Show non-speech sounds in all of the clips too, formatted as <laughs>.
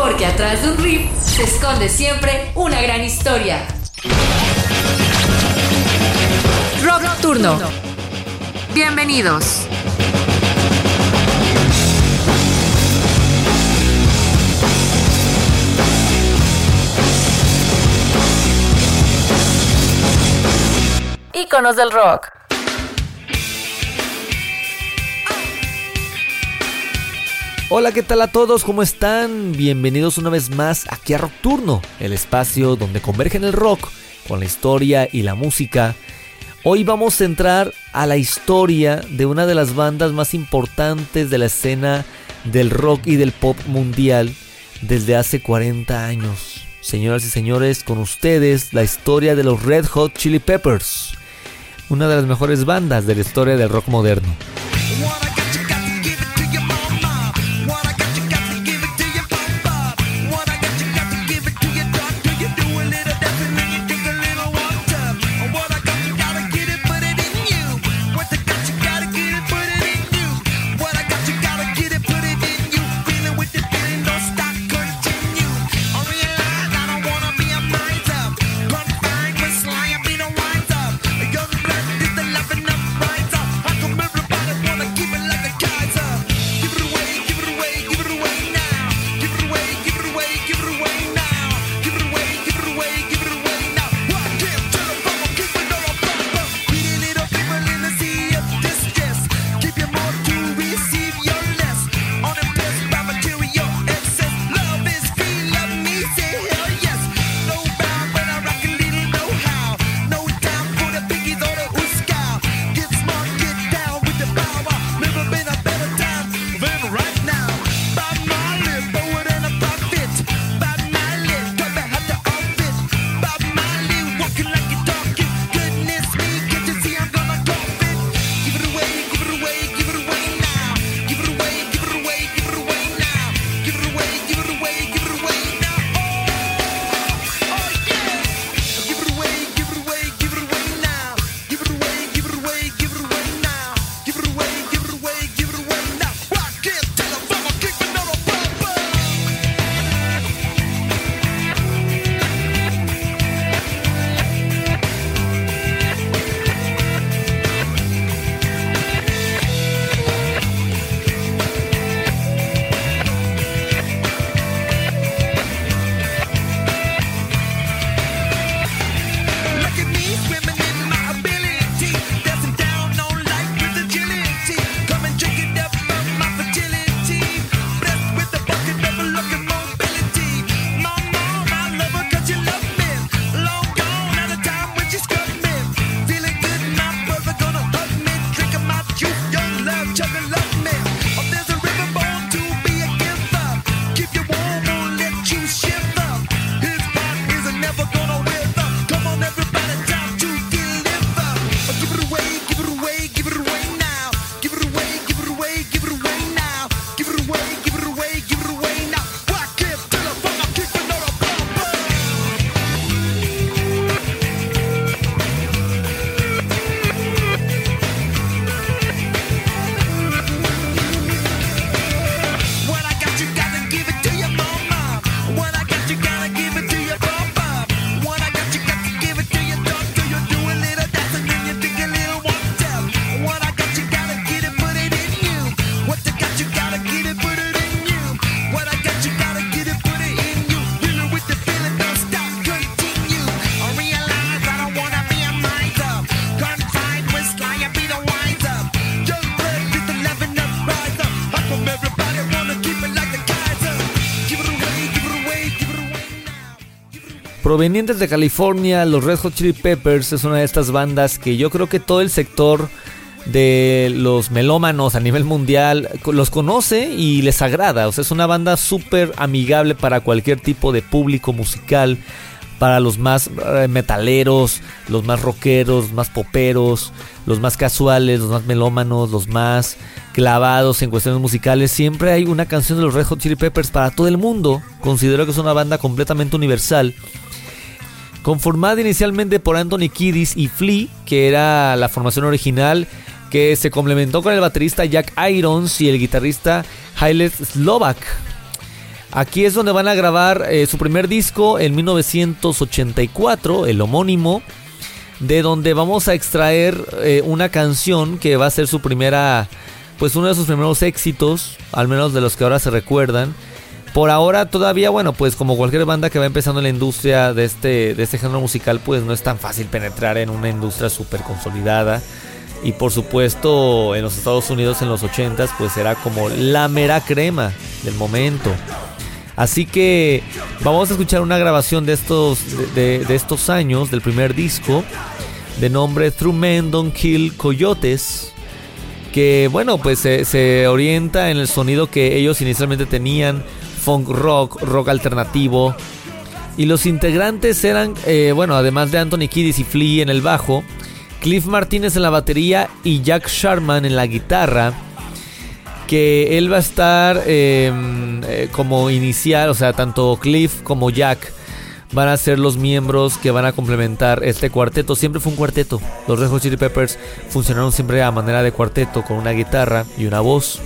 Porque atrás de un riff se esconde siempre una gran historia. Rock, Turno. Bienvenidos. íconos del rock. Hola, ¿qué tal a todos? ¿Cómo están? Bienvenidos una vez más aquí a Rock Turno, el espacio donde convergen el rock con la historia y la música. Hoy vamos a entrar a la historia de una de las bandas más importantes de la escena del rock y del pop mundial desde hace 40 años. Señoras y señores, con ustedes la historia de los Red Hot Chili Peppers una de las mejores bandas de la historia del rock moderno. Provenientes de California, los Red Hot Chili Peppers es una de estas bandas que yo creo que todo el sector de los melómanos a nivel mundial los conoce y les agrada. O sea, es una banda súper amigable para cualquier tipo de público musical, para los más eh, metaleros, los más rockeros, los más poperos, los más casuales, los más melómanos, los más clavados en cuestiones musicales. Siempre hay una canción de los Red Hot Chili Peppers para todo el mundo. Considero que es una banda completamente universal. Conformada inicialmente por Anthony Kiddis y Flea, que era la formación original, que se complementó con el baterista Jack Irons y el guitarrista Haile Slovak. Aquí es donde van a grabar eh, su primer disco en 1984, el homónimo, de donde vamos a extraer eh, una canción que va a ser su primera, pues uno de sus primeros éxitos, al menos de los que ahora se recuerdan. Por ahora todavía, bueno, pues como cualquier banda que va empezando en la industria de este, de este género musical, pues no es tan fácil penetrar en una industria súper consolidada. Y por supuesto en los Estados Unidos en los 80s pues era como la mera crema del momento. Así que vamos a escuchar una grabación de estos, de, estos años, del primer disco, de nombre Through Men Don't Kill Coyotes, que bueno, pues se, orienta en el sonido que ellos inicialmente tenían, funk rock, rock alternativo. Y los integrantes eran, eh, bueno, además de Anthony Kiddis y Flea en el bajo, Cliff Martínez en la batería y Jack Sharman en la guitarra. Que él va a estar em, eh, como inicial, o sea, tanto Cliff como Jack van a ser los miembros que van a complementar este cuarteto. Siempre fue un cuarteto. Los Red Hot Chili Peppers funcionaron siempre a manera de cuarteto, con una guitarra y una voz.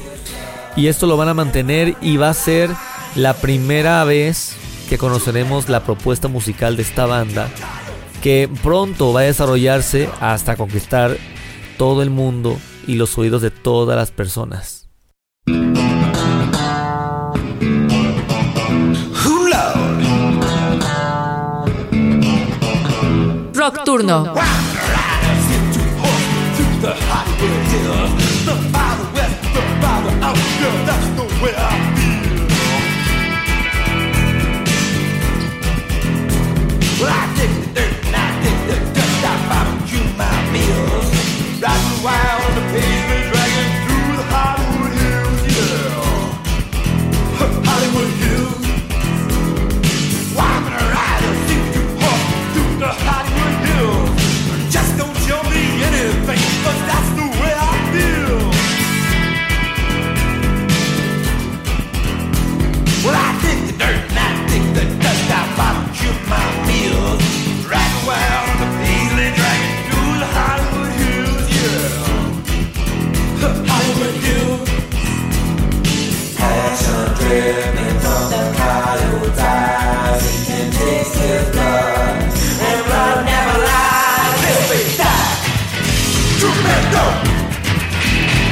Y esto lo van a mantener y va a ser la primera vez que conoceremos la propuesta musical de esta banda que pronto va a desarrollarse hasta conquistar todo el mundo y los oídos de todas las personas. Rock Turno. wild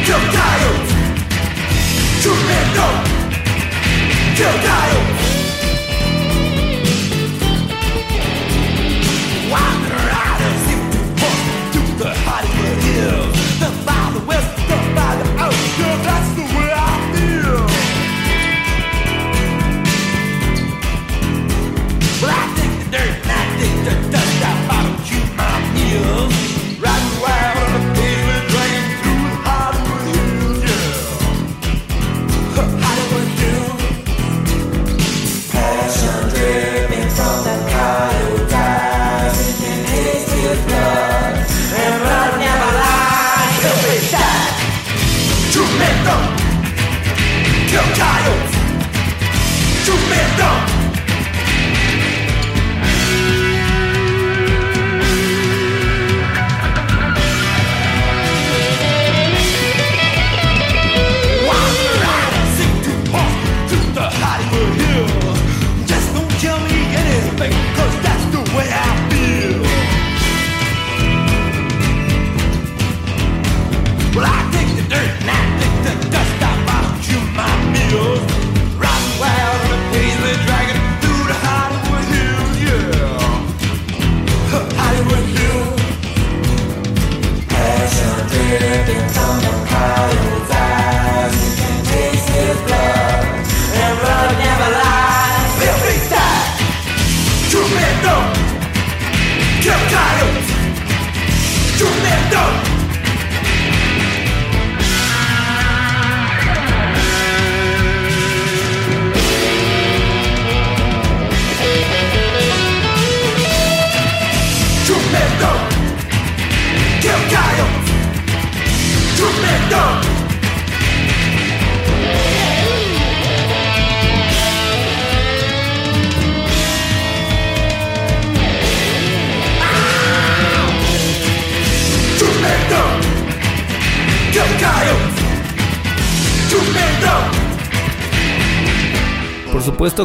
Just don't kill me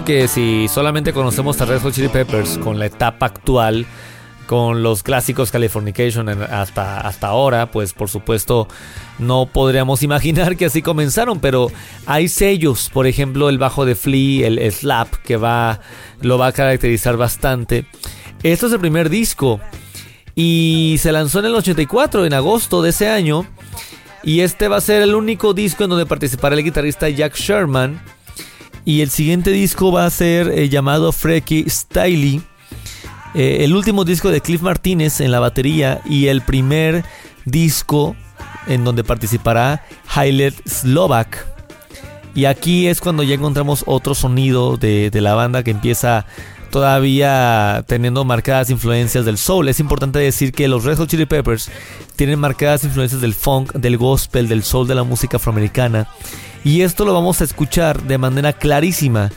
Que si solamente conocemos a Red Hot Chili Peppers con la etapa actual, con los clásicos Californication hasta, hasta ahora, pues por supuesto no podríamos <laughs> imaginar que así comenzaron, pero hay sellos, por ejemplo el bajo de Flea, el slap, que va, lo va a caracterizar bastante. Esto es el primer disco y se lanzó en el 84, en agosto de ese año, y este va a ser el único disco en donde participará el guitarrista Jack Sherman y el siguiente disco va a ser eh, llamado Freaky Styley. Eh, el último disco de Cliff Martínez en la batería y el primer disco en donde participará Highlet Slovak. Y aquí es cuando ya encontramos otro sonido de, de la banda que empieza todavía teniendo marcadas influencias del soul. Es importante decir que los Red Hot Chili Peppers tienen marcadas influencias del funk, del gospel, del soul, de la música afroamericana. Y esto lo vamos a escuchar de manera clarísima.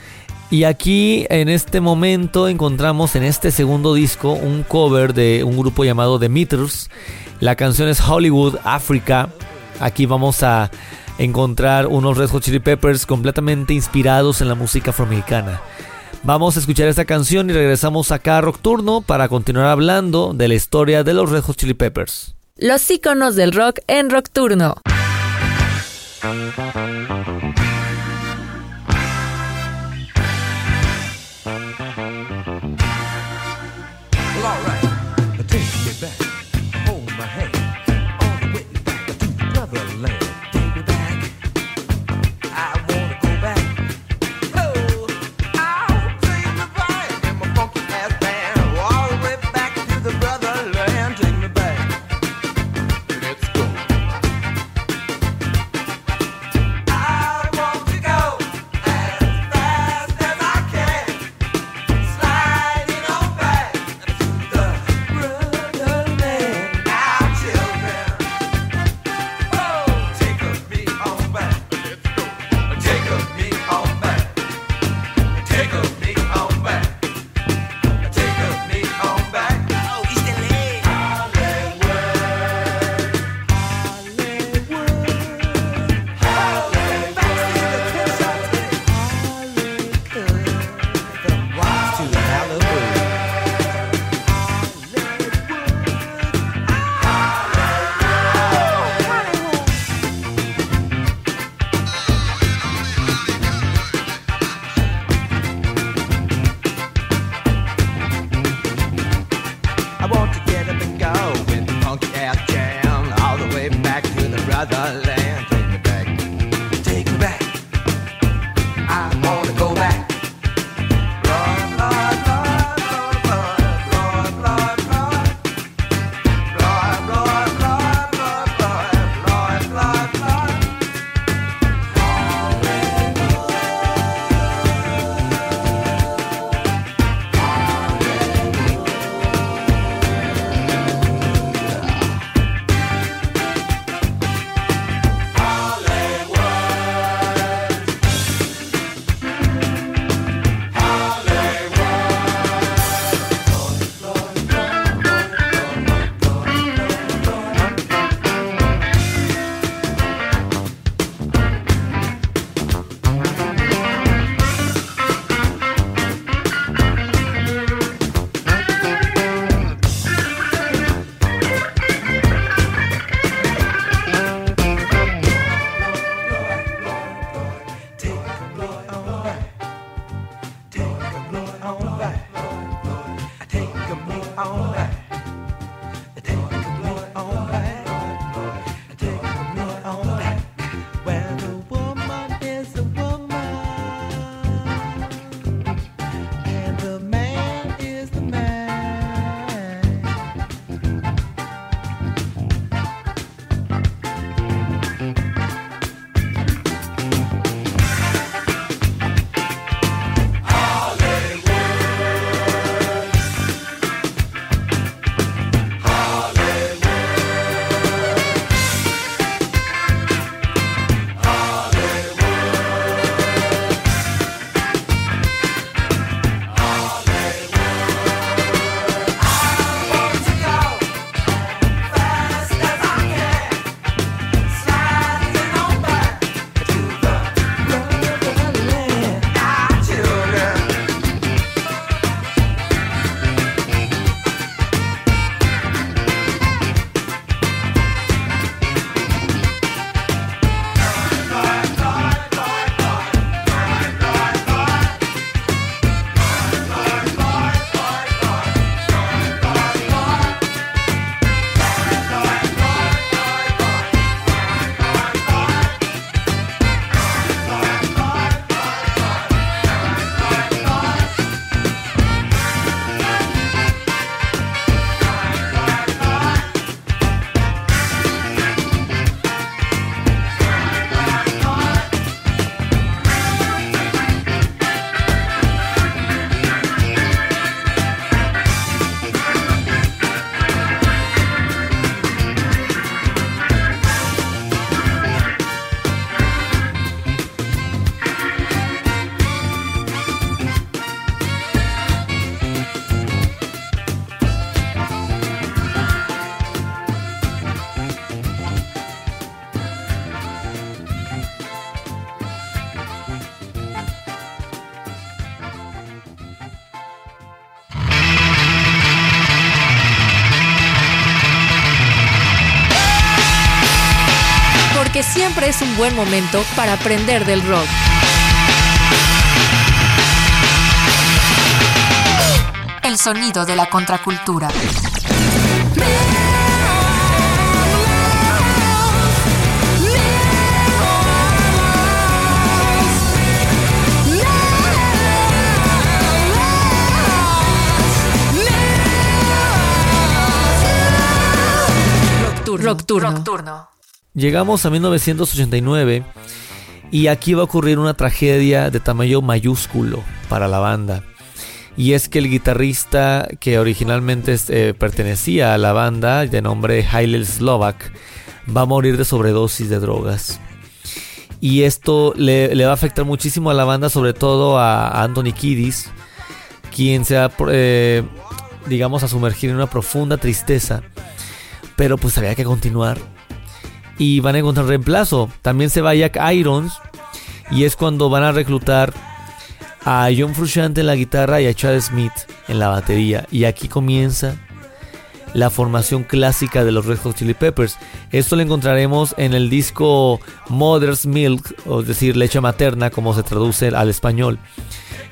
Y aquí en este momento encontramos en este segundo disco un cover de un grupo llamado The Meters. La canción es Hollywood Africa. Aquí vamos a encontrar unos Red Hot Chili Peppers completamente inspirados en la música afroamericana. Vamos a escuchar esta canción y regresamos acá a Rock Turno para continuar hablando de la historia de los Red Hot Chili Peppers. Los iconos del rock en Rock es un buen momento para aprender del rock. El sonido de la contracultura. Nocturno. Llegamos a 1989 y aquí va a ocurrir una tragedia de tamaño mayúsculo para la banda. Y es que el guitarrista que originalmente eh, pertenecía a la banda, de nombre Hillel Slovak, va a morir de sobredosis de drogas. Y esto le, va a afectar muchísimo a la banda, sobre todo a, Anthony Kiddis, quien se va, eh, digamos, a sumergir en una profunda tristeza pero pues había que continuar. Y van a encontrar reemplazo. También se va Jack Irons. Y es cuando van a reclutar a John Frusciante en la guitarra y a Chad Smith en la batería. Y aquí comienza la formación clásica de los Red Hot Chili Peppers. Esto lo encontraremos en el disco Mother's Milk, o es decir, leche materna, como se traduce al español,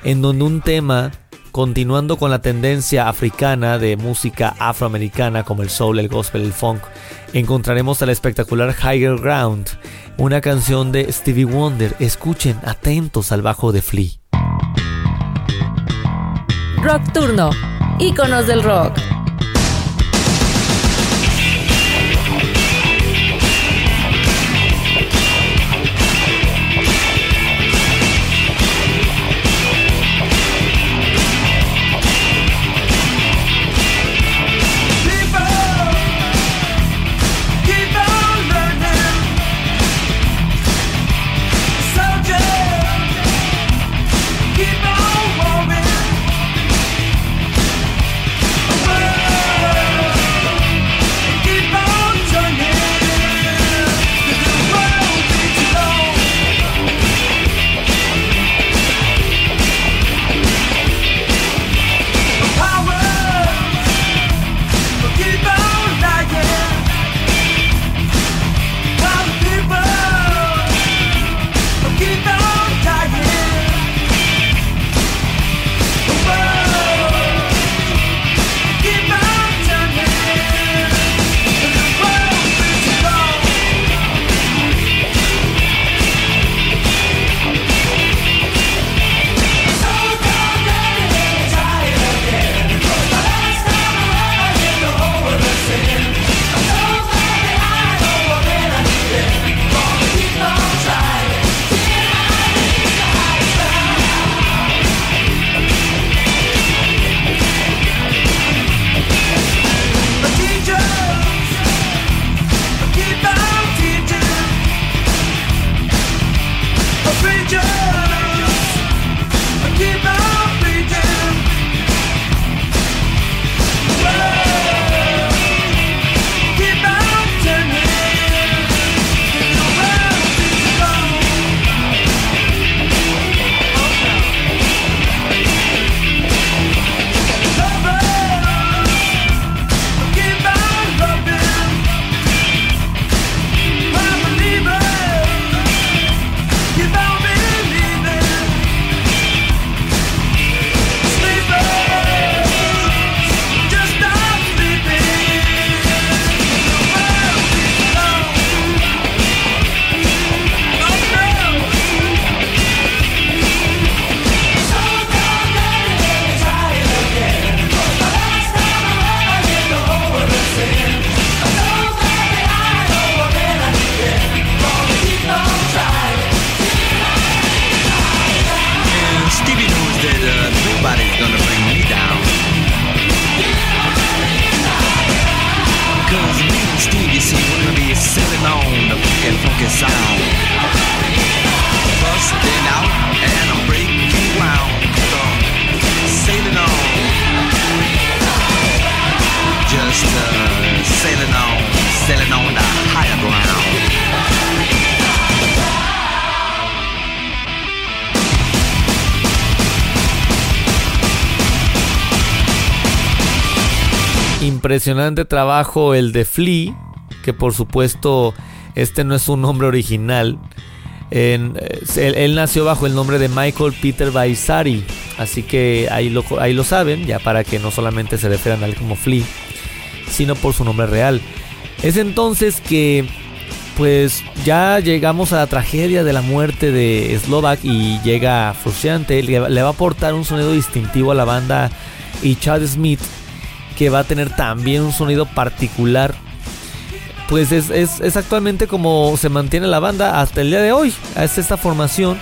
en donde un tema Continuando con la tendencia africana de música afroamericana como el soul, el gospel, el funk, encontraremos al espectacular Higher Ground, una canción de Stevie Wonder. Escuchen atentos al bajo de Flea. Rock Turno, íconos del rock. Impresionante trabajo el de Flea, que por supuesto Este no es un nombre original. él, nació bajo el nombre de Michael Peter Baisari. Así que ahí lo, ahí lo saben, ya para que no solamente se refieran a él como Flea, sino por su nombre real. Es entonces que pues ya llegamos a la tragedia de la muerte de Slovak y llega Frusciante, le, va a aportar un sonido distintivo a la banda y Chad Smith que va a tener también un sonido particular. Pues es, actualmente como se mantiene la banda hasta el día de hoy. Es esta formación.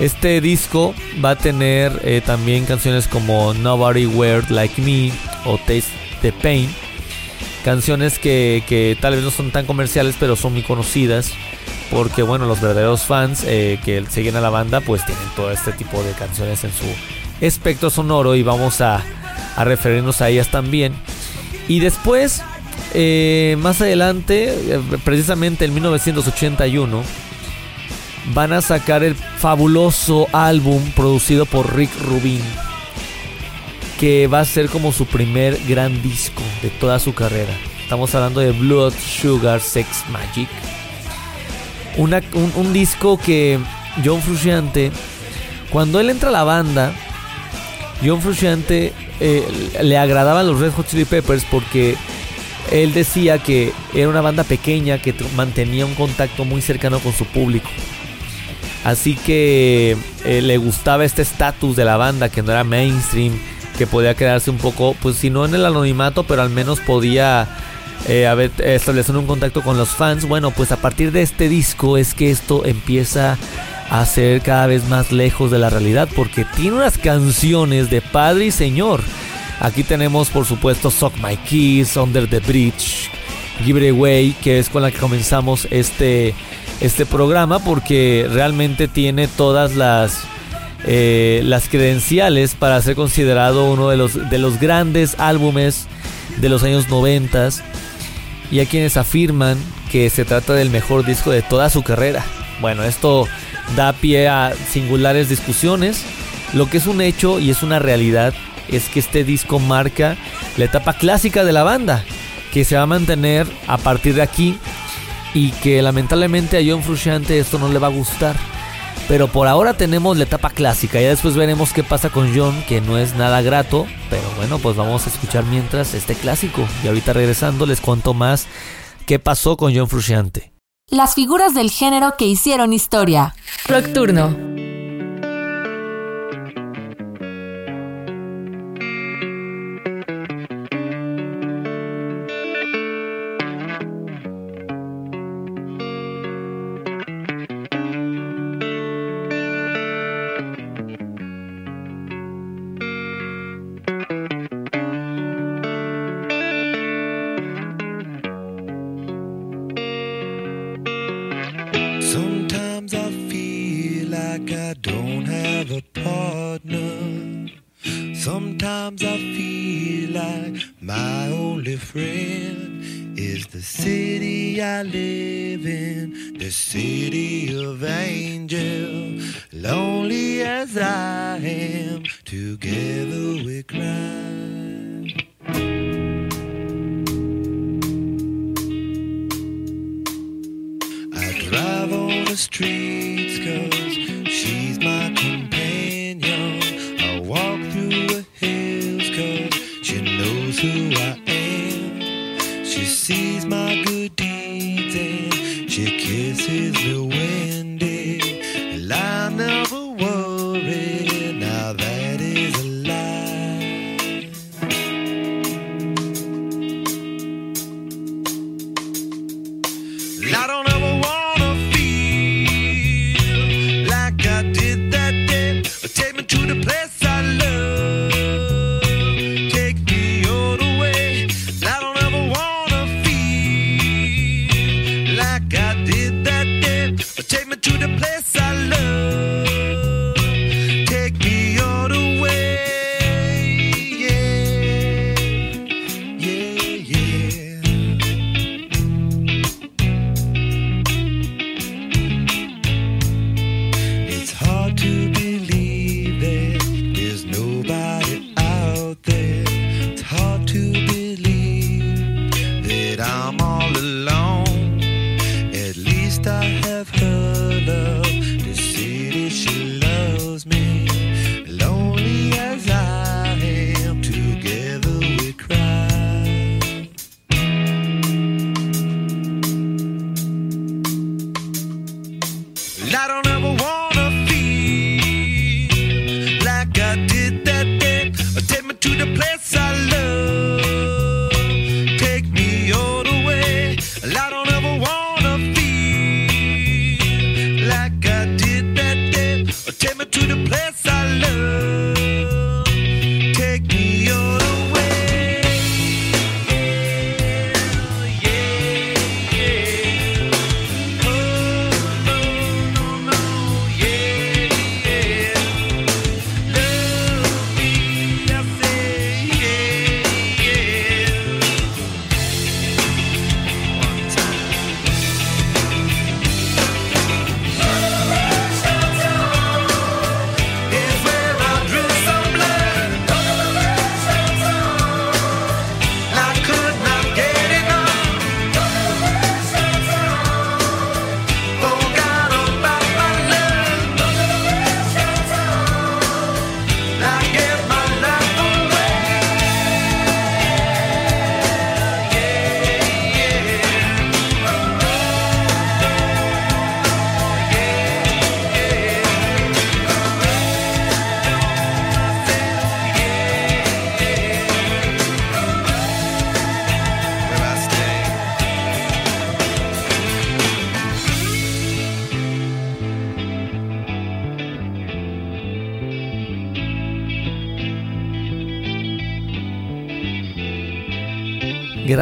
Este disco va a tener eh, también canciones como Nobody Weird Like Me o Taste the Pain Canciones que, tal vez no son tan comerciales, pero son muy conocidas. Porque, bueno, los verdaderos fans eh, que siguen a la banda, pues tienen todo este tipo de canciones en su espectro sonoro. Y vamos a, referirnos a ellas también. Y después, eh, más adelante, eh, precisamente en 1981, van a sacar el fabuloso álbum producido por Rick Rubin que va a ser como su primer gran disco de toda su carrera. Estamos hablando de Blood Sugar Sex Magic. un, disco que John Frusciante, cuando él entra a la banda, John Frusciante eh, le agradaban los Red Hot Chili Peppers porque él decía que era una banda pequeña que mantenía un contacto muy cercano con su público. Así que eh, le gustaba este estatus de la banda que no era mainstream, que podía quedarse un poco, pues si no en el anonimato, pero al menos podía eh, establecer un contacto con los fans. Bueno, pues a partir de este disco es que esto empieza a ser cada vez más lejos de la realidad porque tiene unas canciones de padre y señor. Aquí tenemos por supuesto Suck My Keys, Under the Bridge, Give It Away, que es con la que comenzamos este, este programa porque realmente tiene todas las eh, las credenciales para ser considerado uno de los, de los grandes álbumes de los años 90 y hay quienes afirman que se trata del mejor disco de toda su carrera. Bueno, esto da pie a singulares discusiones. Lo que es un hecho y es una realidad es que este disco marca la etapa clásica de la banda, que se va a mantener a partir de aquí y que lamentablemente a John Frusciante esto no le va a gustar. Pero por ahora tenemos la etapa clásica. Ya después veremos qué pasa con John, que no es nada grato. Pero bueno, pues vamos a escuchar mientras este clásico. Y ahorita regresando les cuento más qué pasó con John Frusciante. Las figuras del género que hicieron historia. Nocturno.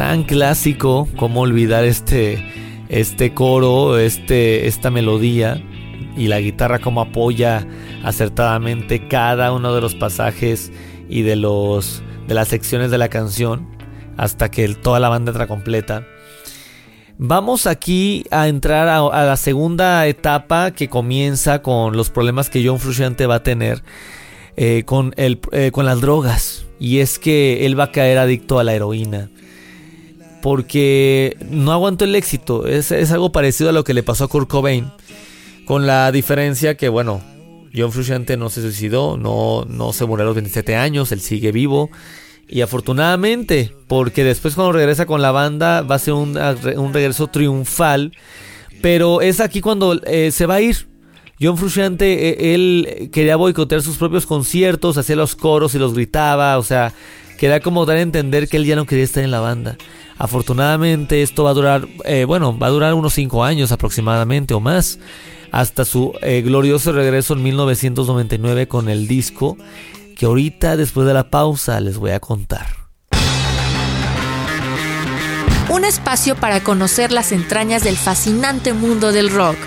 Gran clásico, cómo olvidar este, este coro, este, esta melodía y la guitarra como apoya acertadamente cada uno de los pasajes y de los de las secciones de la canción hasta que toda la banda entra completa. Vamos aquí a entrar a, la segunda etapa que comienza con los problemas que John Frusciante va a tener eh, con, el, eh, con las drogas. Y es que él va a caer adicto a la heroína. Porque no aguantó el éxito. Es, es algo parecido a lo que le pasó a Kurt Cobain. Con la diferencia que, bueno, John Frusciante no se suicidó, no, no se murió a los 27 años, él sigue vivo. Y afortunadamente, porque después cuando regresa con la banda va a ser un, regreso triunfal. Pero es aquí cuando eh, se va a ir. John Frusciante, eh, él quería boicotear sus propios conciertos, hacía los coros y los gritaba, o sea, quería como dar a entender que él ya no quería estar en la banda. Afortunadamente esto va a durar, eh, bueno, va a durar unos 5 años aproximadamente o más, hasta su glorioso regreso en 1999 con el disco que ahorita después de la pausa les voy a contar. Un espacio para conocer las entrañas del fascinante mundo del rock.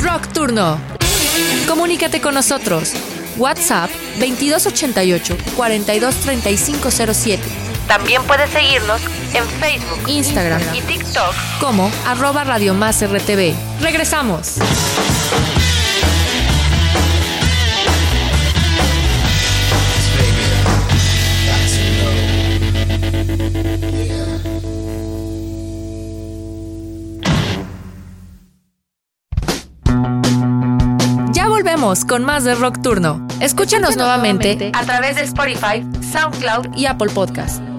Rock Turno. Comunícate con nosotros. WhatsApp 2288 423507. También puedes seguirnos en Facebook, Instagram y TikTok como arroba Radio Más RTV. Regresamos. con más de Rock Turno. Escúchanos, nuevamente, a través de Spotify, SoundCloud y Apple Podcast.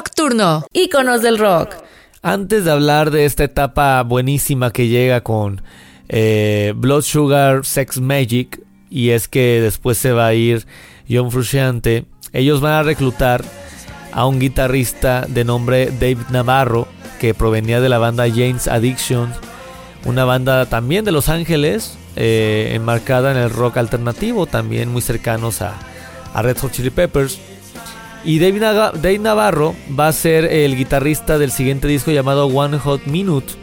Rock Turno, íconos del rock. Antes de hablar de esta etapa buenísima que llega con eh, Blood Sugar Sex Magic, y es que después se va a ir John Frusciante, ellos van a reclutar a un guitarrista de nombre David Navarro, que provenía de la banda James Addiction, una banda también de Los Ángeles, eh, enmarcada en el rock alternativo, también muy cercanos a, Red Hot Chili Peppers. Y David, Navarro va a ser el guitarrista del siguiente disco llamado One Hot Minute,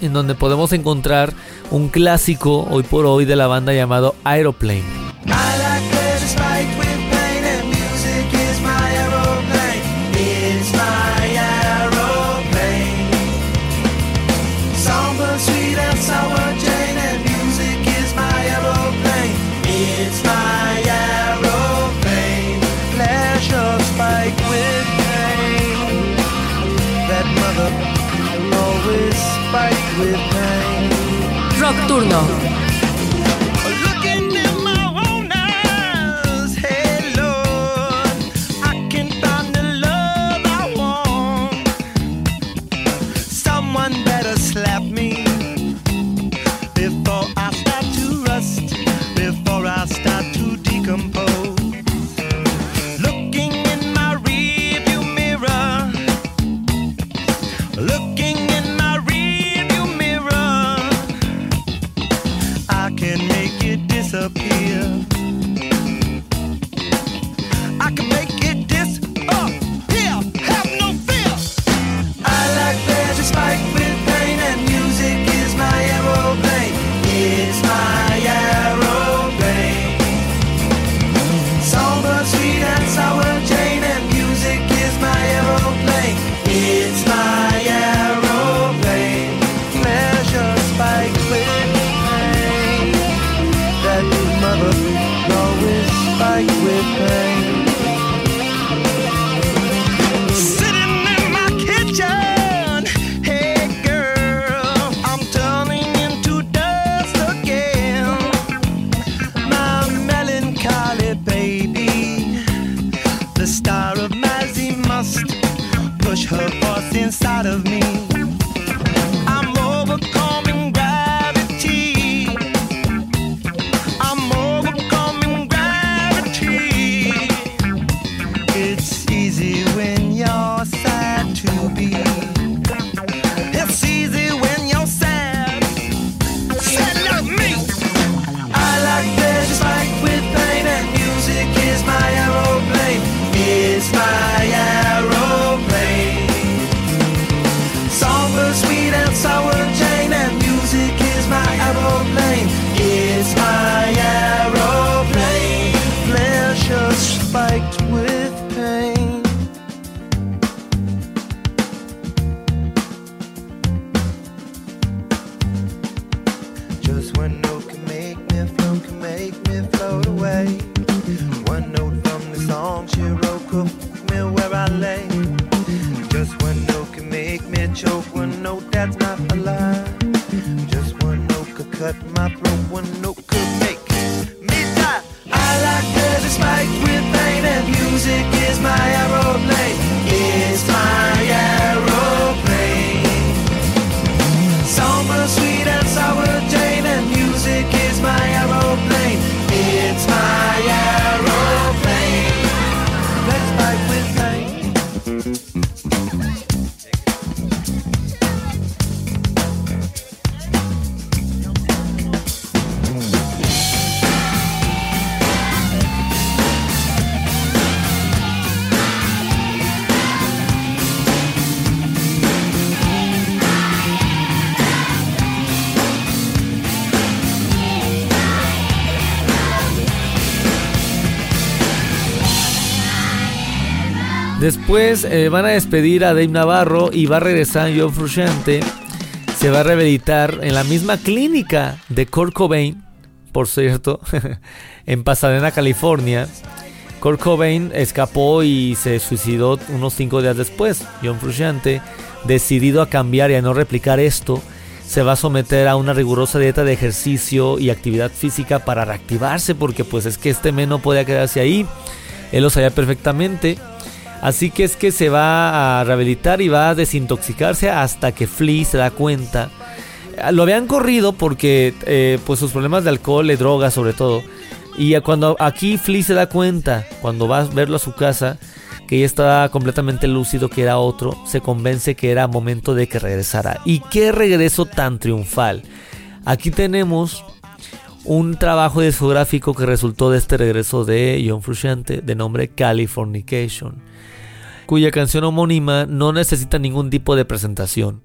en donde podemos encontrar un clásico hoy por hoy de la banda llamado Aeroplane. Nocturno. Después eh, van a despedir a Dave Navarro y va a regresar John Frusciante. Se va a rehabilitar en la misma clínica de Kurt Cobain, por cierto, <laughs> en Pasadena, California. Kurt Cobain escapó y se suicidó unos cinco días después. John Frusciante, decidido a cambiar y a no replicar esto, se va a someter a una rigurosa dieta de ejercicio y actividad física para reactivarse, porque pues es que este men no podía quedarse ahí. Él lo sabía perfectamente. Así que es que se va a rehabilitar y va a desintoxicarse hasta que Flea se da cuenta. Lo habían corrido porque eh, pues sus problemas de alcohol y drogas sobre todo. Y cuando aquí Flea se da cuenta, cuando va a verlo a su casa, que ya estaba completamente lúcido que era otro, se convence que era momento de que regresara. Y qué regreso tan triunfal. Aquí tenemos un trabajo discográfico que resultó de este regreso de John Frusciante de nombre Californication cuya canción homónima no necesita ningún tipo de presentación.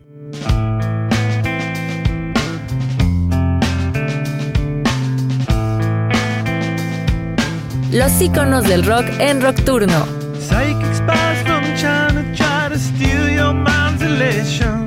Los iconos del rock en Rockturno. Psychic spies from China try to steal your mind's elation.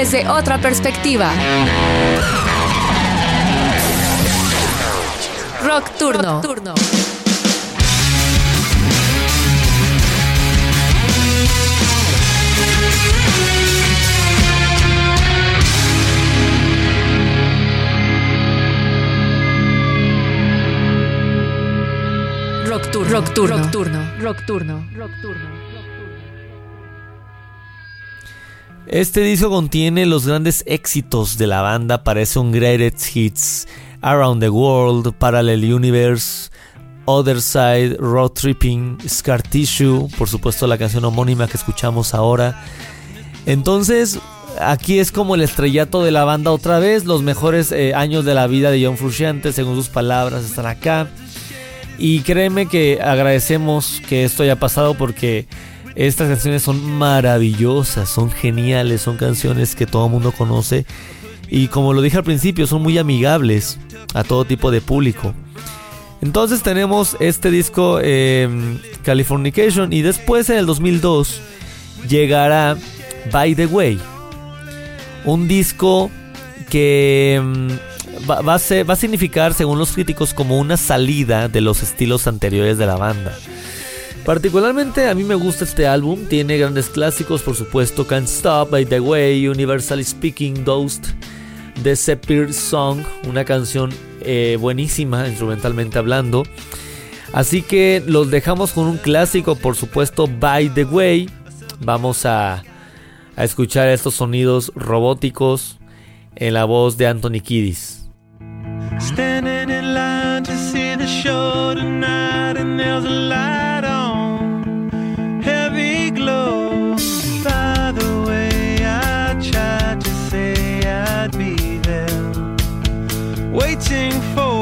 Desde otra perspectiva. Rock Turno. Rock Turno. Rock Turno. Rock Turno. Rock Turno. Este disco contiene los grandes éxitos de la banda, parece un Greatest Hits, Around the World, Parallel Universe, Other Side, Road Tripping, Scar Tissue, por supuesto la canción homónima que escuchamos ahora. Entonces, aquí es como el estrellato de la banda otra vez, los mejores eh, años de la vida de John Frusciante, según sus palabras, están acá. Y créeme que agradecemos que esto haya pasado porque estas canciones son maravillosas, son geniales, son canciones que todo el mundo conoce y como lo dije al principio, son muy amigables a todo tipo de público. Entonces tenemos este disco em, Californication y después en el 2002 llegará By the Way, un disco que em, va, va a significar, según los críticos, como una salida de los estilos anteriores de la banda. Particularmente a mí me gusta este álbum, tiene grandes clásicos, por supuesto, Can't Stop, By the Way, Universally Speaking, Ghost, The Sepir Song, una canción eh, buenísima instrumentalmente hablando. Así que los dejamos con un clásico, por supuesto, By the Way. Vamos a, escuchar estos sonidos robóticos en la voz de Anthony Kiddis. Waiting for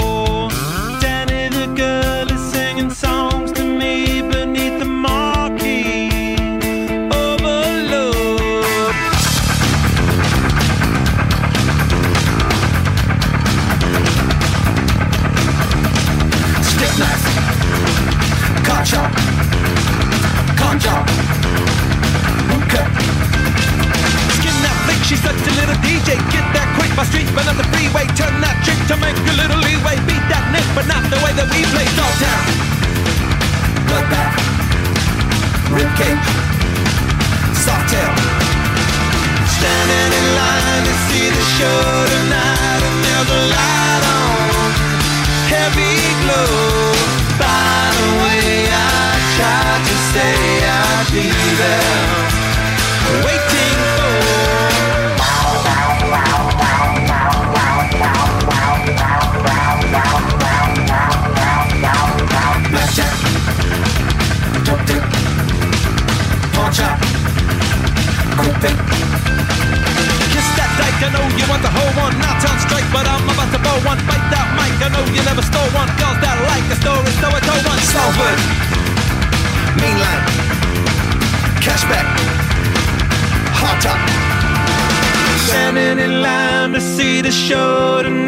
my street, but on the freeway. Turn that trick to make a little leeway. Beat that nick, but not the way that we play. Dog town, bloodbath, ribcage, soft tail. Standing in line to see the show tonight, and there's a light on, heavy glow. By the way, I tried to say I'd be there, waiting Standing in line to see the show tonight,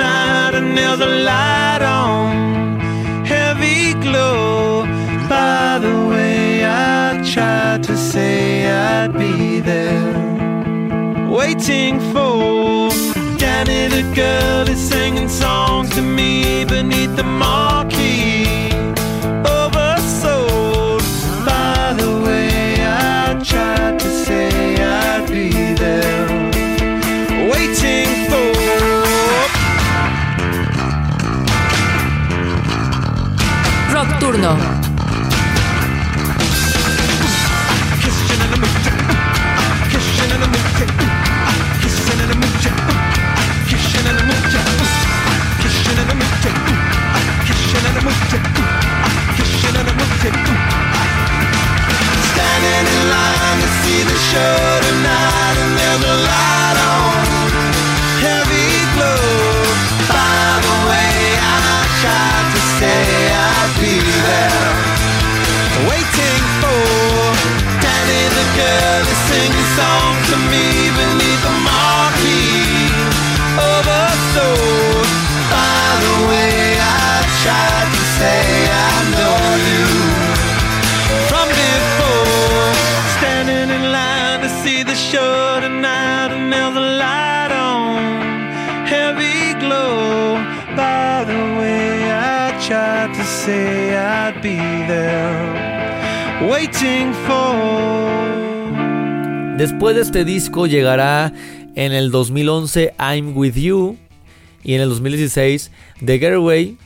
there's a light on, heavy glow. By the way, I tried to say I'd be there waiting for Danny the girl is singing songs to me beneath the marquee show Después de este disco llegará en el 2011 I'm With You y en el 2016 The Getaway,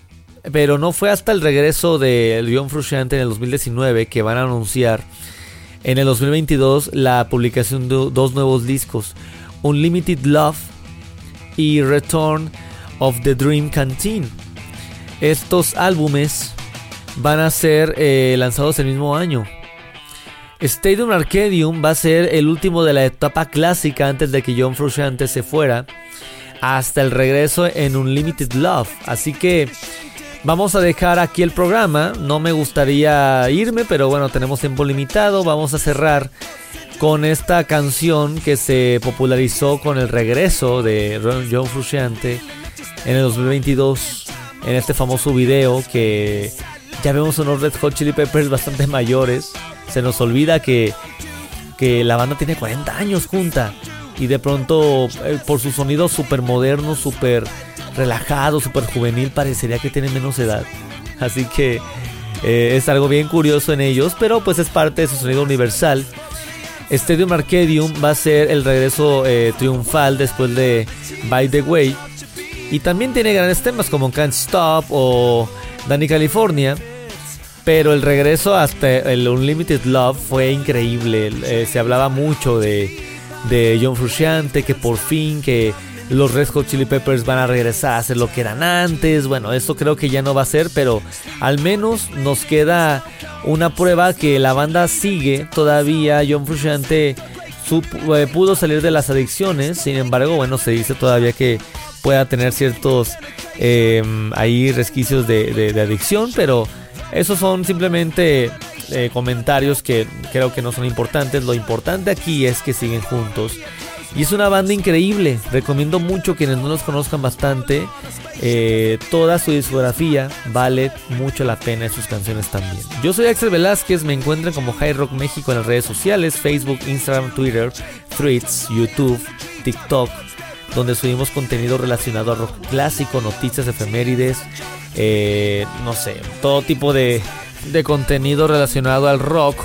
pero no fue hasta el regreso de John Frusciante en el 2019 que van a anunciar en el 2022 la publicación de dos nuevos discos, Unlimited Love y Return of the Dream Canteen. Estos álbumes van a ser eh, lanzados el mismo año. Stadium Arcadium va a ser el último de la etapa clásica antes de que John Frusciante se fuera hasta el regreso en Unlimited Love. Así que vamos a dejar aquí el programa. No me gustaría irme, pero bueno, tenemos tiempo limitado. Vamos a cerrar con esta canción que se popularizó con el regreso de John Frusciante en el 2022 en este famoso video que ya vemos unos Red Hot Chili Peppers bastante mayores. Se nos olvida que, que la banda tiene 40 años junta y de pronto eh, por su sonido súper moderno, súper relajado, súper juvenil, parecería que tienen menos edad. Así que eh, es algo bien curioso en ellos, pero pues es parte de su sonido universal. Stadium Arcadium va a ser el regreso eh, triunfal después de By the Way. Y también tiene grandes temas como Can't Stop o Danny California. Pero el regreso hasta el Unlimited Love fue increíble. Eh, se hablaba mucho de, de John Frusciante, que por fin que los Red Hot Chili Peppers van a regresar a hacer lo que eran antes. Bueno, esto creo que ya no va a ser, pero al menos nos queda una prueba que la banda sigue todavía. John Frusciante supo- eh, pudo salir de las adicciones, sin embargo, bueno, se dice todavía que pueda tener ciertos eh, ahí resquicios de adicción, pero esos son simplemente eh, comentarios que creo que no son importantes. Lo importante aquí es que siguen juntos. Y es una banda increíble. Recomiendo mucho quienes no los conozcan bastante. eh, toda su discografía vale mucho la pena y sus canciones también. Yo soy Axel Velázquez. Me encuentran como High Rock México en las redes sociales: Facebook, Instagram, Twitter, Threads, YouTube, TikTok. Donde subimos contenido relacionado a rock clásico, noticias efemérides, eh, no sé, todo tipo de, de contenido relacionado al rock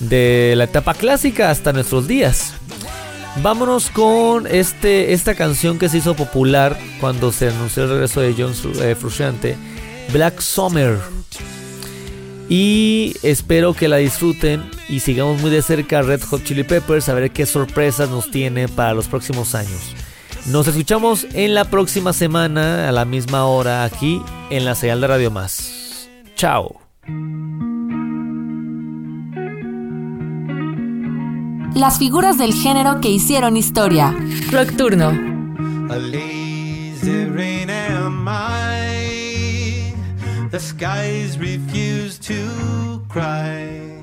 de la etapa clásica hasta nuestros días. Vámonos con este, esta canción que se hizo popular cuando se anunció el regreso de John eh, Frusciante, Black Summer. Y espero que la disfruten y sigamos muy de cerca Red Hot Chili Peppers a ver qué sorpresas nos tiene para los próximos años. Nos escuchamos en la próxima semana a la misma hora aquí en la señal de Radio Más. Chao. Las figuras del género que hicieron historia. The skies refuse to cry.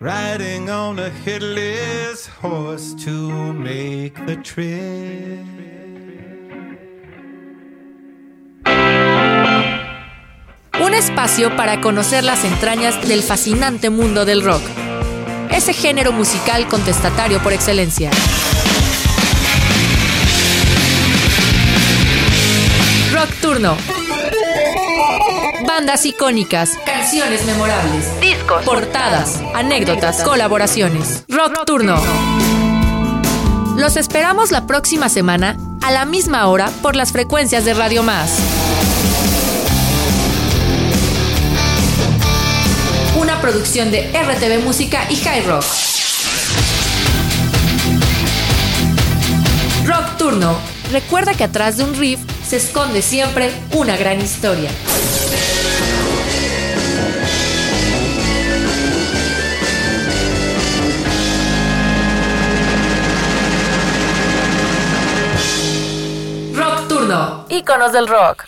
Riding on a headless horse to make the. Un espacio para conocer las entrañas del fascinante mundo del rock. Ese género musical contestatario por excelencia. Rock Turno Bandas icónicas, canciones memorables, discos, portadas, anécdotas, colaboraciones. Rock Turno. Los esperamos la próxima semana a la misma hora por las frecuencias de Radio Más. Una producción de RTV Música y High Rock. Rock Turno. Recuerda que atrás de un riff se esconde siempre una gran historia. Turno, íconos del rock.